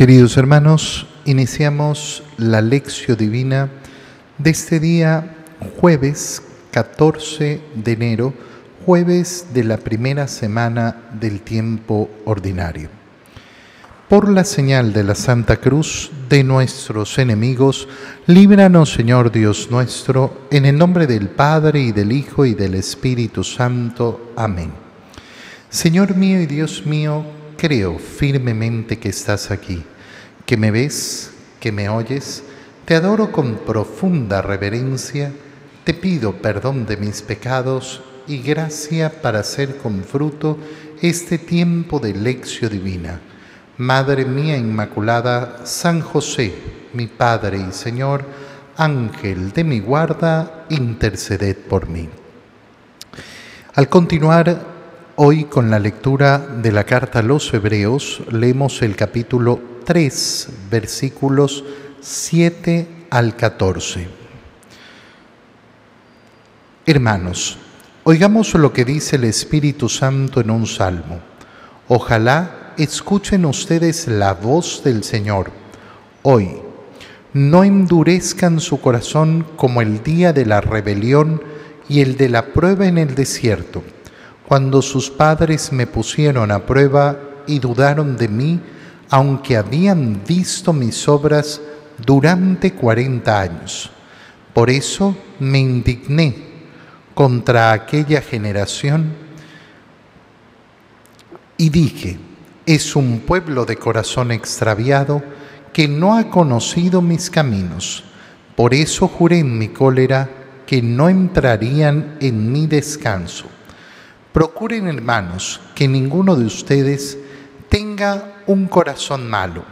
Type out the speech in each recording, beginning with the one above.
Queridos hermanos, iniciamos la lección divina de este día jueves 14 de enero, jueves de la primera semana del tiempo ordinario. Por la señal de la Santa Cruz de nuestros enemigos, líbranos Señor Dios nuestro, en el nombre del Padre y del Hijo y del Espíritu Santo. Amén. Señor mío y Dios mío, creo firmemente que estás aquí, que me ves, que me oyes, te adoro con profunda reverencia, te pido perdón de mis pecados y gracia para hacer con fruto este tiempo de lección divina. Madre mía Inmaculada, San José, mi Padre y Señor, Ángel de mi guarda, interceded por mí. Al continuar Hoy con la lectura de la carta a los Hebreos leemos el capítulo 3, versículos 7 al 14. Hermanos, oigamos lo que dice el Espíritu Santo en un salmo. Ojalá escuchen ustedes la voz del Señor hoy. No endurezcan su corazón como el día de la rebelión y el de la prueba en el desierto cuando sus padres me pusieron a prueba y dudaron de mí, aunque habían visto mis obras durante cuarenta años. Por eso me indigné contra aquella generación y dije, es un pueblo de corazón extraviado que no ha conocido mis caminos. Por eso juré en mi cólera que no entrarían en mi descanso. Procuren, hermanos, que ninguno de ustedes tenga un corazón malo,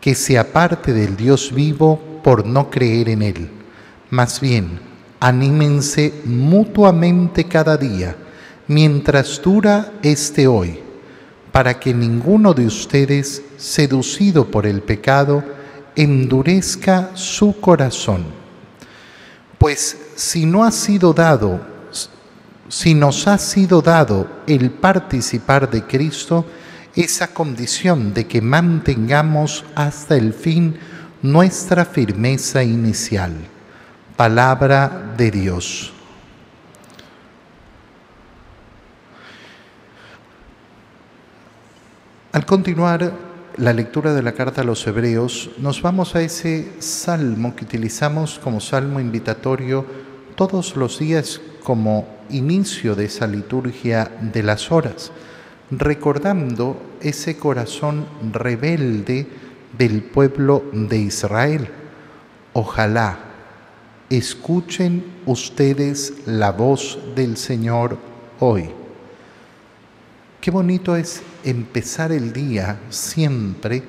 que se aparte del Dios vivo por no creer en Él. Más bien, anímense mutuamente cada día, mientras dura este hoy, para que ninguno de ustedes, seducido por el pecado, endurezca su corazón. Pues si no ha sido dado si nos ha sido dado el participar de Cristo, esa condición de que mantengamos hasta el fin nuestra firmeza inicial. Palabra de Dios. Al continuar la lectura de la carta a los hebreos, nos vamos a ese salmo que utilizamos como salmo invitatorio todos los días como inicio de esa liturgia de las horas, recordando ese corazón rebelde del pueblo de Israel. Ojalá escuchen ustedes la voz del Señor hoy. Qué bonito es empezar el día siempre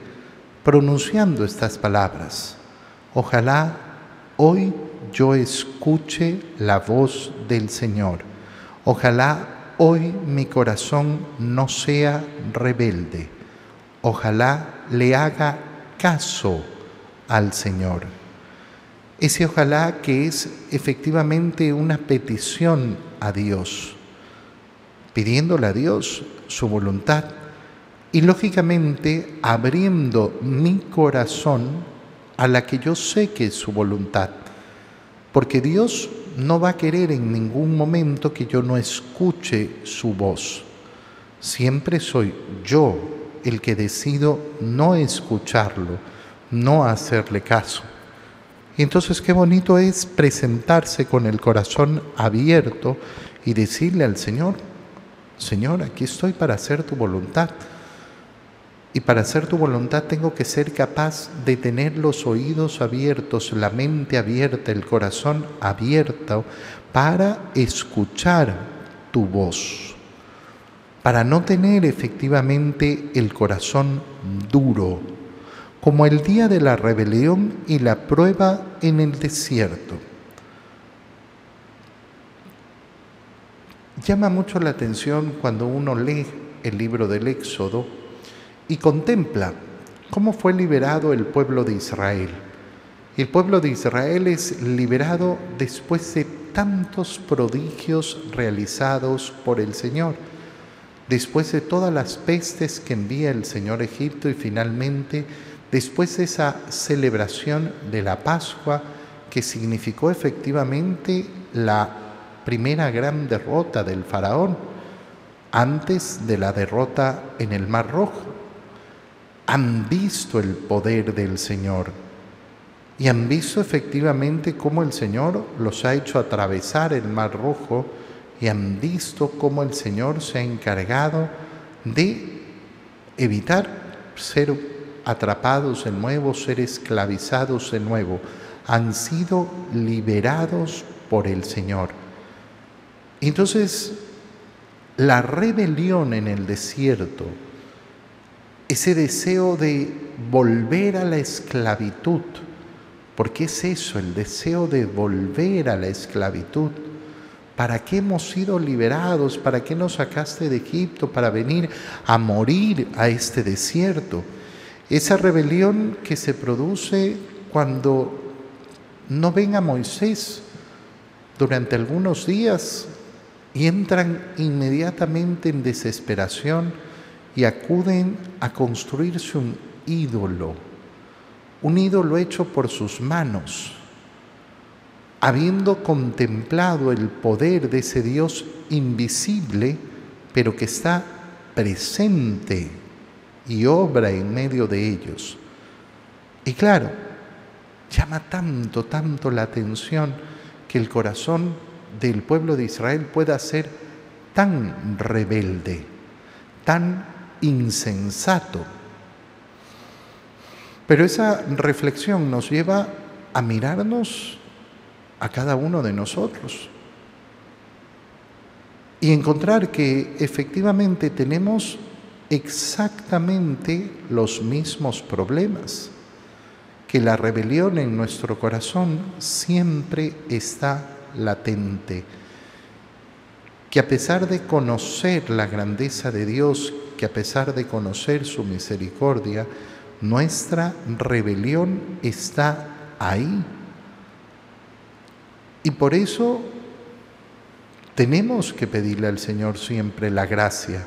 pronunciando estas palabras. Ojalá hoy yo escuche la voz del Señor. Ojalá hoy mi corazón no sea rebelde. Ojalá le haga caso al Señor. Ese ojalá que es efectivamente una petición a Dios, pidiéndole a Dios su voluntad y lógicamente abriendo mi corazón a la que yo sé que es su voluntad porque Dios no va a querer en ningún momento que yo no escuche su voz. Siempre soy yo el que decido no escucharlo, no hacerle caso. Y entonces qué bonito es presentarse con el corazón abierto y decirle al Señor, Señor, aquí estoy para hacer tu voluntad. Y para hacer tu voluntad tengo que ser capaz de tener los oídos abiertos, la mente abierta, el corazón abierto para escuchar tu voz, para no tener efectivamente el corazón duro, como el día de la rebelión y la prueba en el desierto. Llama mucho la atención cuando uno lee el libro del Éxodo, y contempla cómo fue liberado el pueblo de Israel. El pueblo de Israel es liberado después de tantos prodigios realizados por el Señor, después de todas las pestes que envía el Señor a Egipto y finalmente después de esa celebración de la Pascua que significó efectivamente la primera gran derrota del faraón antes de la derrota en el Mar Rojo. Han visto el poder del Señor y han visto efectivamente cómo el Señor los ha hecho atravesar el Mar Rojo y han visto cómo el Señor se ha encargado de evitar ser atrapados de nuevo, ser esclavizados de nuevo. Han sido liberados por el Señor. Entonces, la rebelión en el desierto, ese deseo de volver a la esclavitud, porque es eso, el deseo de volver a la esclavitud. ¿Para qué hemos sido liberados? ¿Para qué nos sacaste de Egipto? Para venir a morir a este desierto. Esa rebelión que se produce cuando no ven a Moisés durante algunos días y entran inmediatamente en desesperación y acuden a construirse un ídolo un ídolo hecho por sus manos, habiendo contemplado el poder de ese Dios invisible, pero que está presente y obra en medio de ellos. Y claro, llama tanto, tanto la atención que el corazón del pueblo de Israel pueda ser tan rebelde, tan insensato. Pero esa reflexión nos lleva a mirarnos a cada uno de nosotros y encontrar que efectivamente tenemos exactamente los mismos problemas, que la rebelión en nuestro corazón siempre está latente, que a pesar de conocer la grandeza de Dios, que a pesar de conocer su misericordia, nuestra rebelión está ahí. Y por eso tenemos que pedirle al Señor siempre la gracia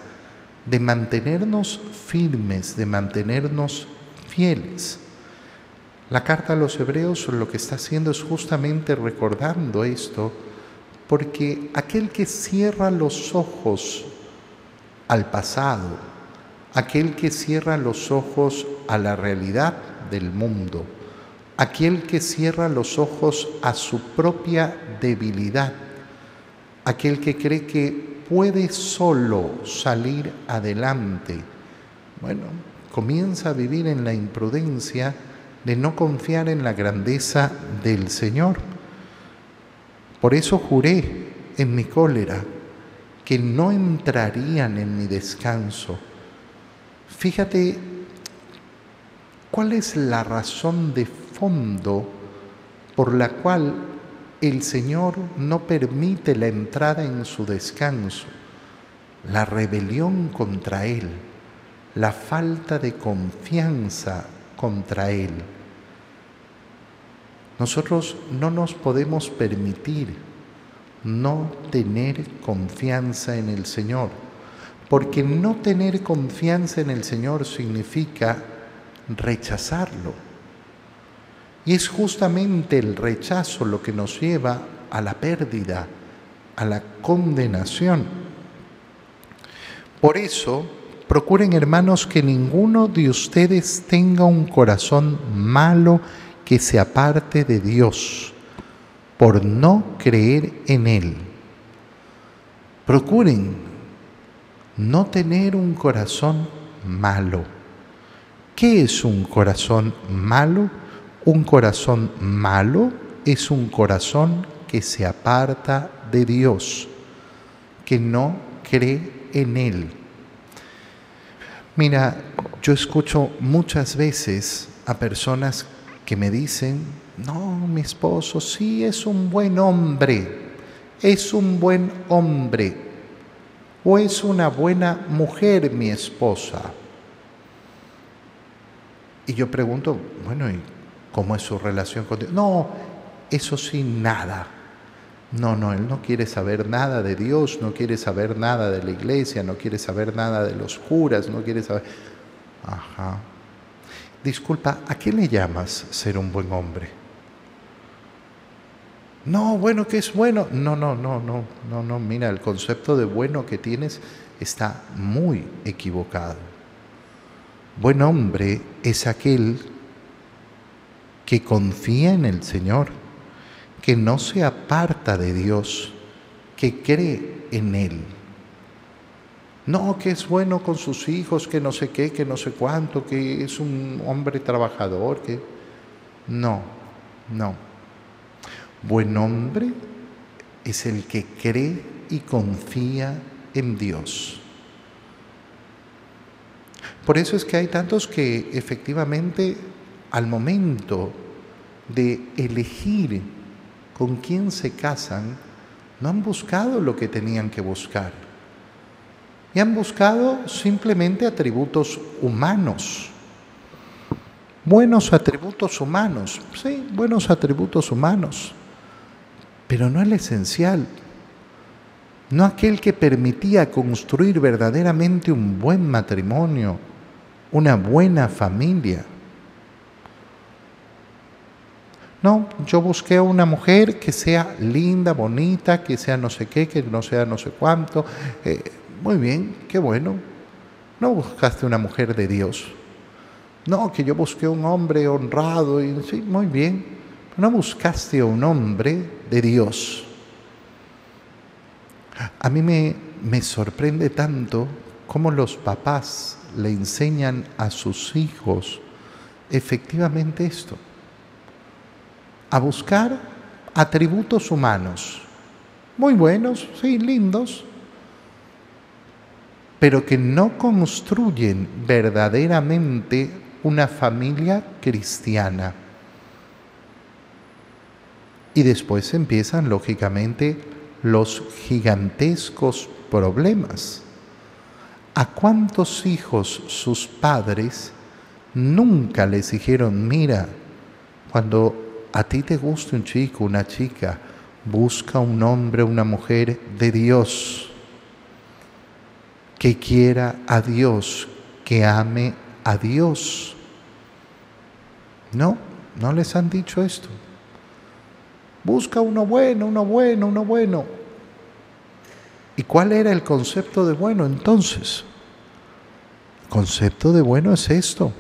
de mantenernos firmes, de mantenernos fieles. La carta a los hebreos lo que está haciendo es justamente recordando esto, porque aquel que cierra los ojos al pasado, aquel que cierra los ojos a la realidad del mundo, aquel que cierra los ojos a su propia debilidad, aquel que cree que puede solo salir adelante. Bueno, comienza a vivir en la imprudencia de no confiar en la grandeza del Señor. Por eso juré en mi cólera que no entrarían en mi descanso Fíjate cuál es la razón de fondo por la cual el Señor no permite la entrada en su descanso, la rebelión contra Él, la falta de confianza contra Él. Nosotros no nos podemos permitir no tener confianza en el Señor porque no tener confianza en el Señor significa rechazarlo. Y es justamente el rechazo lo que nos lleva a la pérdida, a la condenación. Por eso, procuren hermanos que ninguno de ustedes tenga un corazón malo que se aparte de Dios por no creer en Él. Procuren no tener un corazón malo. ¿Qué es un corazón malo? Un corazón malo es un corazón que se aparta de Dios, que no cree en Él. Mira, yo escucho muchas veces a personas que me dicen, no, mi esposo sí es un buen hombre, es un buen hombre, ¿O es una buena mujer mi esposa? Y yo pregunto, bueno, ¿y cómo es su relación con Dios? No, eso sí, nada. No, no, él no quiere saber nada de Dios, no quiere saber nada de la iglesia, no quiere saber nada de los curas, no quiere saber... Ajá. disculpa, ¿a qué le llamas ser un buen hombre? No, bueno, ¿qué es bueno? No, no, no, no, no, no, mira, el concepto de bueno que tienes está muy equivocado. Buen hombre es aquel que confía en el Señor, que no se aparta de Dios, que cree en Él. No, que es bueno con sus hijos, que no sé qué, que no sé cuánto, que es un hombre trabajador, que... No, no. Buen hombre es el que cree y confía en Dios. Por eso es que hay tantos que efectivamente al momento de elegir con quién se casan, no han buscado lo que tenían que buscar. Y han buscado simplemente atributos humanos. Buenos atributos humanos, sí, buenos atributos humanos, pero no el esencial, no aquel que permitía construir verdaderamente un buen matrimonio, una buena familia. No, yo busqué a una mujer que sea linda, bonita, que sea no sé qué, que no sea no sé cuánto. Eh, muy bien, qué bueno. No buscaste una mujer de Dios. No, que yo busqué un hombre honrado y sí, muy bien. No buscaste a un hombre de Dios. A mí me, me sorprende tanto cómo los papás le enseñan a sus hijos efectivamente esto a buscar atributos humanos, muy buenos, sí, lindos, pero que no construyen verdaderamente una familia cristiana. Y después empiezan, lógicamente, los gigantescos problemas. ¿A cuántos hijos sus padres nunca les dijeron, mira, cuando a ti te gusta un chico, una chica, busca un hombre, una mujer de Dios, que quiera a Dios, que ame a Dios. No, no les han dicho esto. Busca uno bueno, uno bueno, uno bueno. ¿Y cuál era el concepto de bueno entonces? El concepto de bueno es esto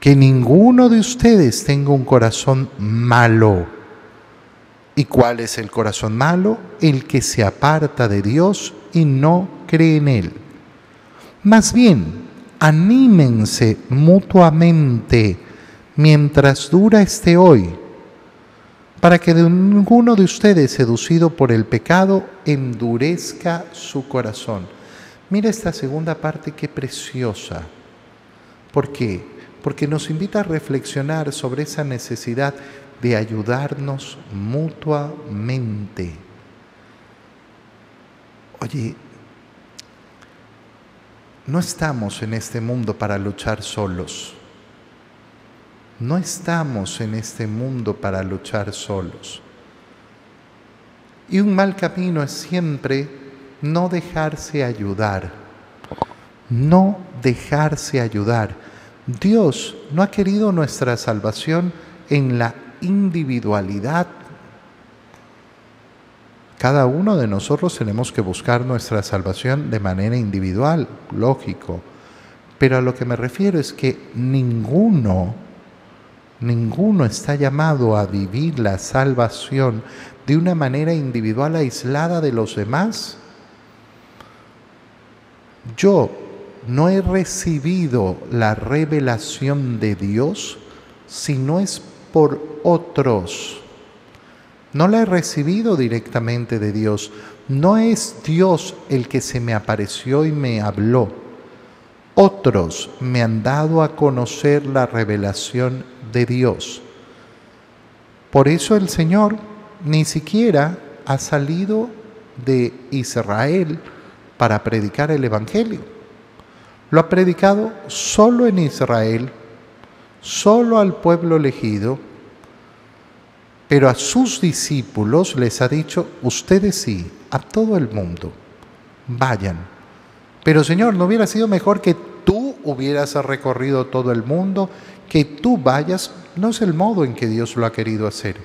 que ninguno de ustedes tenga un corazón malo. ¿Y cuál es el corazón malo? El que se aparta de Dios y no cree en Él. Más bien, anímense mutuamente mientras dura este hoy, para que ninguno de ustedes, seducido por el pecado, endurezca su corazón. Mira esta segunda parte, qué preciosa. ¿Por qué? porque nos invita a reflexionar sobre esa necesidad de ayudarnos mutuamente. Oye, no estamos en este mundo para luchar solos. No estamos en este mundo para luchar solos. Y un mal camino es siempre no dejarse ayudar. No dejarse ayudar. Dios no ha querido nuestra salvación en la individualidad. Cada uno de nosotros tenemos que buscar nuestra salvación de manera individual, lógico. Pero a lo que me refiero es que ninguno, ninguno está llamado a vivir la salvación de una manera individual aislada de los demás. Yo no he recibido la revelación de Dios si no es por otros. No la he recibido directamente de Dios. No es Dios el que se me apareció y me habló. Otros me han dado a conocer la revelación de Dios. Por eso el Señor ni siquiera ha salido de Israel para predicar el Evangelio. Lo ha predicado solo en Israel, solo al pueblo elegido, pero a sus discípulos les ha dicho, ustedes sí, a todo el mundo, vayan. Pero Señor, ¿no hubiera sido mejor que tú hubieras recorrido todo el mundo, que tú vayas, no es el modo en que Dios lo ha querido hacer.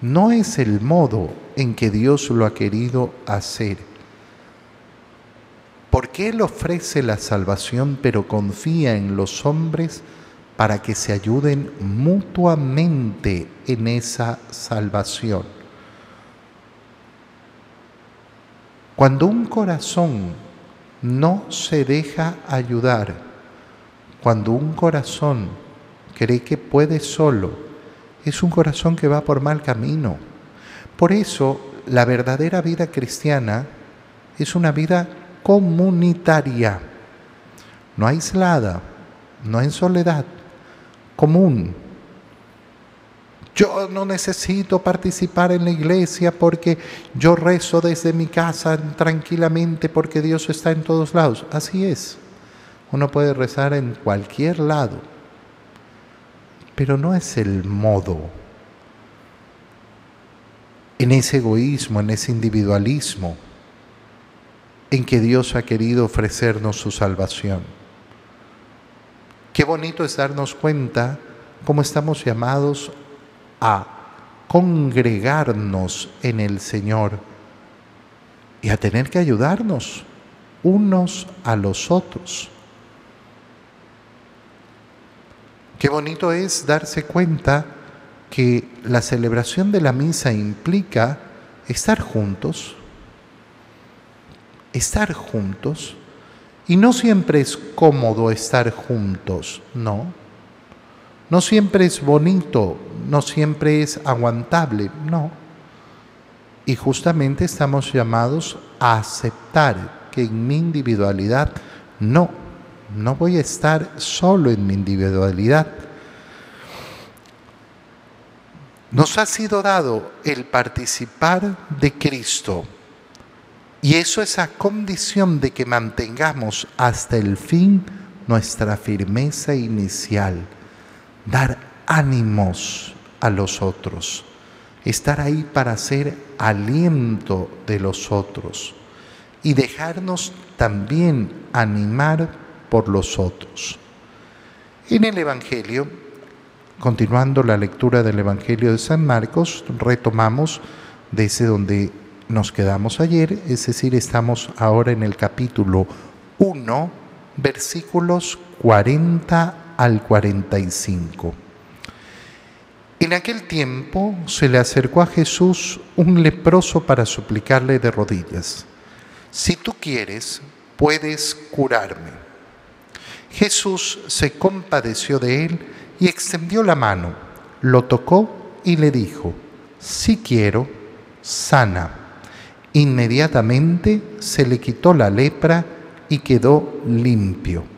No es el modo en que Dios lo ha querido hacer. Porque Él ofrece la salvación, pero confía en los hombres para que se ayuden mutuamente en esa salvación. Cuando un corazón no se deja ayudar, cuando un corazón cree que puede solo, es un corazón que va por mal camino. Por eso la verdadera vida cristiana es una vida comunitaria, no aislada, no en soledad, común. Yo no necesito participar en la iglesia porque yo rezo desde mi casa tranquilamente porque Dios está en todos lados. Así es. Uno puede rezar en cualquier lado, pero no es el modo. En ese egoísmo, en ese individualismo, en que Dios ha querido ofrecernos su salvación. Qué bonito es darnos cuenta cómo estamos llamados a congregarnos en el Señor y a tener que ayudarnos unos a los otros. Qué bonito es darse cuenta que la celebración de la misa implica estar juntos, estar juntos. Y no siempre es cómodo estar juntos, no. No siempre es bonito, no siempre es aguantable, no. Y justamente estamos llamados a aceptar que en mi individualidad no, no voy a estar solo en mi individualidad. Nos ha sido dado el participar de Cristo y eso es a condición de que mantengamos hasta el fin nuestra firmeza inicial, dar ánimos a los otros, estar ahí para ser aliento de los otros y dejarnos también animar por los otros. En el Evangelio, continuando la lectura del Evangelio de San Marcos, retomamos desde donde nos quedamos ayer, es decir, estamos ahora en el capítulo 1, versículos 40 al 45. En aquel tiempo se le acercó a Jesús un leproso para suplicarle de rodillas, si tú quieres, puedes curarme. Jesús se compadeció de él y extendió la mano, lo tocó y le dijo, si quiero, sana. Inmediatamente se le quitó la lepra y quedó limpio.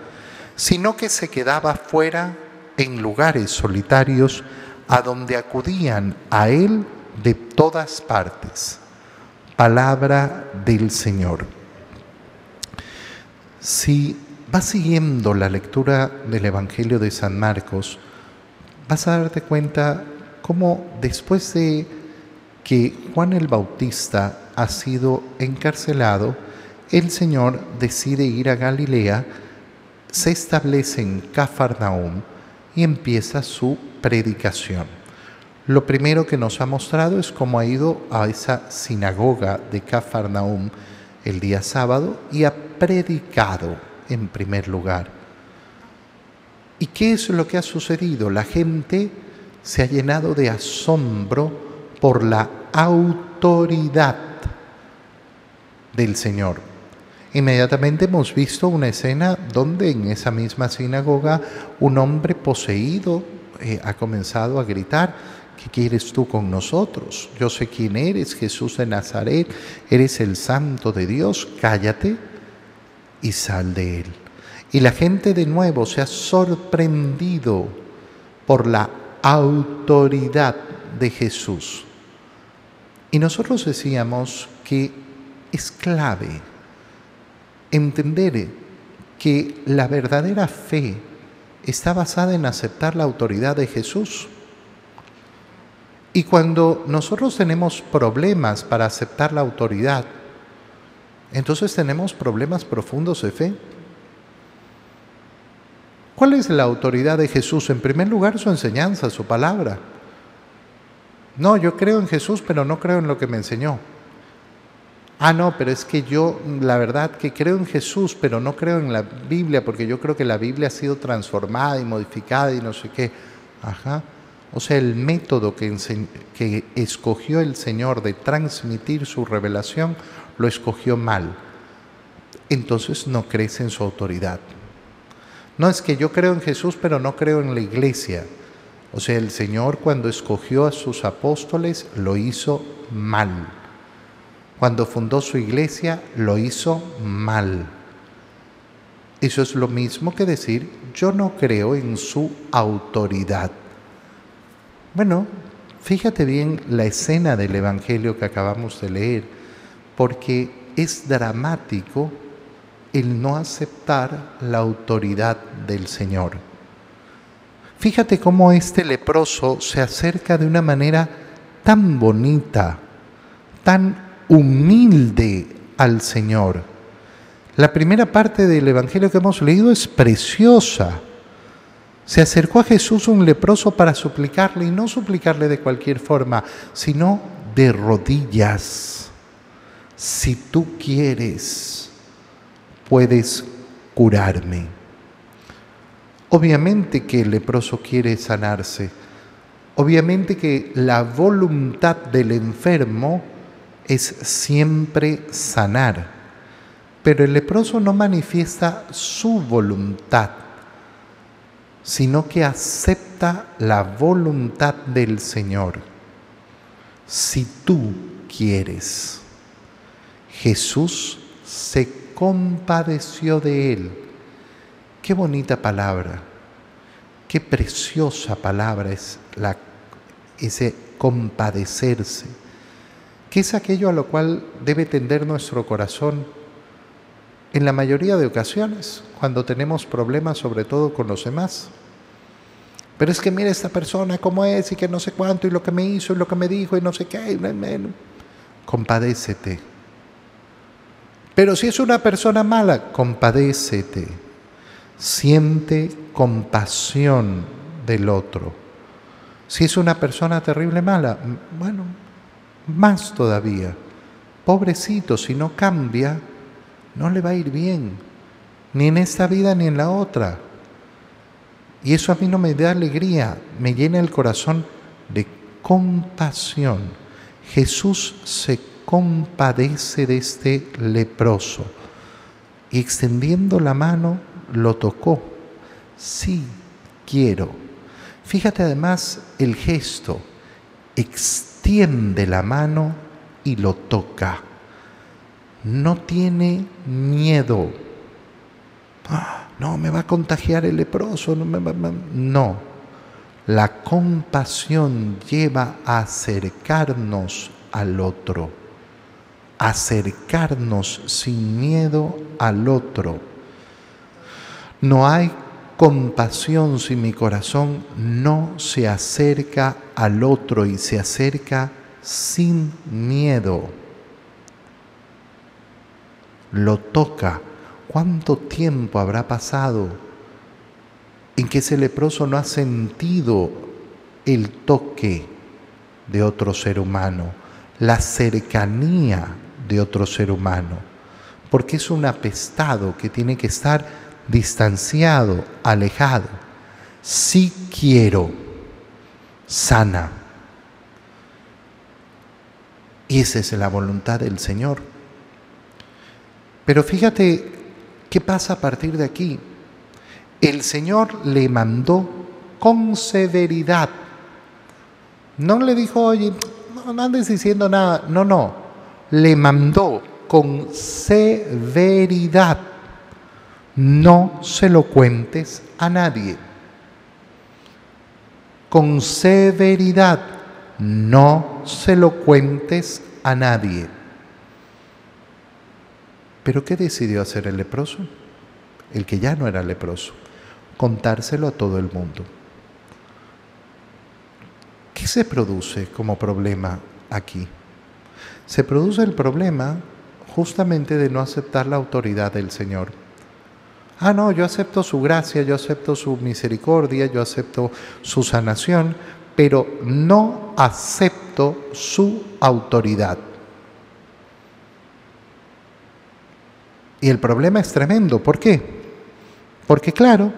sino que se quedaba fuera en lugares solitarios a donde acudían a Él de todas partes. Palabra del Señor. Si vas siguiendo la lectura del Evangelio de San Marcos, vas a darte cuenta cómo después de que Juan el Bautista ha sido encarcelado, el Señor decide ir a Galilea, se establece en Cafarnaum y empieza su predicación. Lo primero que nos ha mostrado es cómo ha ido a esa sinagoga de Cafarnaum el día sábado y ha predicado en primer lugar. ¿Y qué es lo que ha sucedido? La gente se ha llenado de asombro por la autoridad del Señor. Inmediatamente hemos visto una escena donde en esa misma sinagoga un hombre poseído eh, ha comenzado a gritar, ¿qué quieres tú con nosotros? Yo sé quién eres, Jesús de Nazaret, eres el santo de Dios, cállate. y sal de él. Y la gente de nuevo se ha sorprendido por la autoridad de Jesús. Y nosotros decíamos que es clave entender que la verdadera fe está basada en aceptar la autoridad de Jesús. Y cuando nosotros tenemos problemas para aceptar la autoridad, entonces tenemos problemas profundos de fe. ¿Cuál es la autoridad de Jesús? En primer lugar, su enseñanza, su palabra. No, yo creo en Jesús, pero no creo en lo que me enseñó. Ah, no, pero es que yo, la verdad, que creo en Jesús, pero no creo en la Biblia, porque yo creo que la Biblia ha sido transformada y modificada y no sé qué. Ajá. O sea, el método que, que escogió el Señor de transmitir su revelación lo escogió mal. Entonces no crees en su autoridad. No es que yo creo en Jesús, pero no creo en la iglesia. O sea, el Señor cuando escogió a sus apóstoles lo hizo mal. Cuando fundó su iglesia lo hizo mal. Eso es lo mismo que decir, yo no creo en su autoridad. Bueno, fíjate bien la escena del Evangelio que acabamos de leer, porque es dramático el no aceptar la autoridad del Señor. Fíjate cómo este leproso se acerca de una manera tan bonita, tan humilde al Señor. La primera parte del Evangelio que hemos leído es preciosa se acercó a Jesús un leproso para suplicarle, y no suplicarle de cualquier forma, sino de rodillas. Si tú quieres, puedes curarme. Obviamente que el leproso quiere sanarse. Obviamente que la voluntad del enfermo es siempre sanar. Pero el leproso no manifiesta su voluntad sino que acepta la voluntad del Señor. Si tú quieres, Jesús se compadeció de él. Qué bonita palabra, qué preciosa palabra es la, ese compadecerse. ¿Qué es aquello a lo cual debe tender nuestro corazón? en la mayoría de ocasiones, cuando tenemos problemas sobre todo con los demás. Pero es que mira esta persona cómo es y que no sé cuánto y lo que me hizo y lo que me dijo y no sé qué. Compadécete. Pero si es una persona mala, compadécete. Siente compasión del otro. Si es una persona terrible mala, bueno, más todavía. Pobrecito, si no cambia, no le va a ir bien, ni en esta vida ni en la otra. Y eso a mí no me da alegría, me llena el corazón de compasión. Jesús se compadece de este leproso y extendiendo la mano lo tocó. Sí, quiero. Fíjate además el gesto, extiende la mano y lo toca no tiene miedo. Ah, no, me va a contagiar el leproso. No, no, la compasión lleva a acercarnos al otro, acercarnos sin miedo al otro. No hay compasión si mi corazón no se acerca al otro y se acerca sin miedo lo toca, ¿cuánto tiempo habrá pasado en que ese leproso no ha sentido el toque de otro ser humano, la cercanía de otro ser humano? Porque es un apestado que tiene que estar distanciado, alejado. Si quiero, sana. Y esa es la voluntad del Señor. Pero fíjate qué pasa a partir de aquí. El Señor le mandó con severidad. No le dijo, oye, no andes diciendo nada. No, no. Le mandó con severidad. No se lo cuentes a nadie. Con severidad, no se lo cuentes a nadie. Pero ¿qué decidió hacer el leproso? El que ya no era leproso. Contárselo a todo el mundo. ¿Qué se produce como problema aquí? Se produce el problema justamente de no aceptar la autoridad del Señor. Ah, no, yo acepto su gracia, yo acepto su misericordia, yo acepto su sanación, pero no acepto su autoridad. Y el problema es tremendo. ¿Por qué? Porque claro,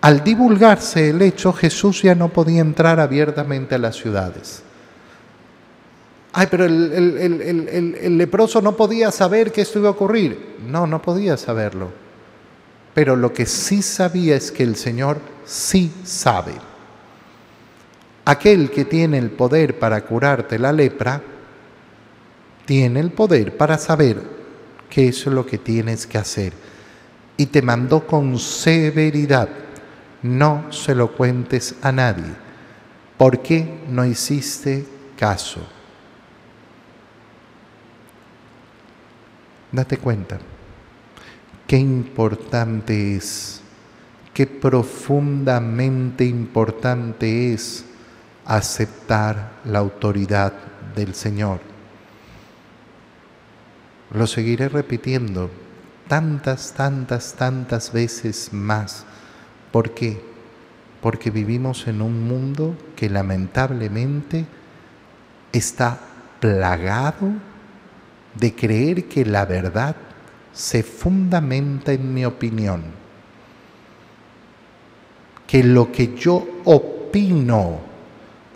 al divulgarse el hecho, Jesús ya no podía entrar abiertamente a las ciudades. Ay, pero el, leproso no podía saber que esto iba a ocurrir. No, no podía saberlo. Pero lo que sí sabía es que el Señor sí sabe. Aquel que tiene el poder para curarte la lepra, tiene el poder para saber qué es lo que tienes que hacer. Y te mandó con severidad, no se lo cuentes a nadie. ¿Por qué no hiciste caso? Date cuenta qué importante es, qué profundamente importante es aceptar la autoridad del Señor. Lo seguiré repitiendo tantas, tantas, tantas veces más. ¿Por qué? Porque vivimos en un mundo que lamentablemente está plagado de creer que la verdad se fundamenta en mi opinión, que lo que yo opino,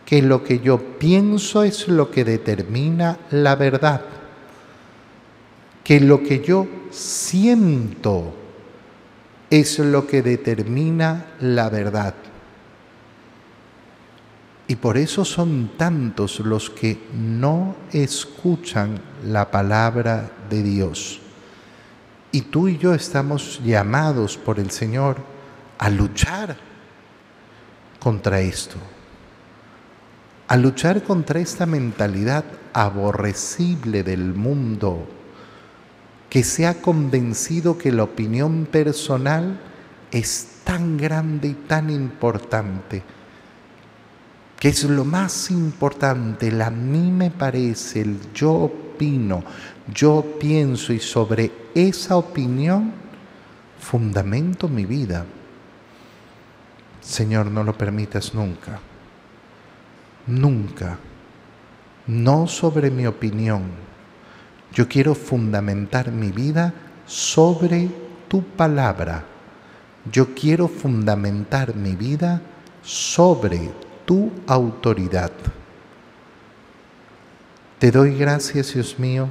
que lo que yo pienso es lo que determina la verdad, que lo que yo siento es lo que determina la verdad. Y por eso son tantos los que no escuchan la palabra de Dios. Y tú y yo estamos llamados por el Señor a luchar contra esto, a luchar contra esta mentalidad aborrecible del mundo que se ha convencido que la opinión personal es tan grande y tan importante que es lo más importante, el a mí me parece, el yo opino, yo pienso y sobre esa opinión fundamento mi vida. Señor, no lo permitas nunca, nunca, no sobre mi opinión. Yo quiero fundamentar mi vida sobre tu palabra. Yo quiero fundamentar mi vida sobre tu autoridad. Te doy gracias, Dios mío,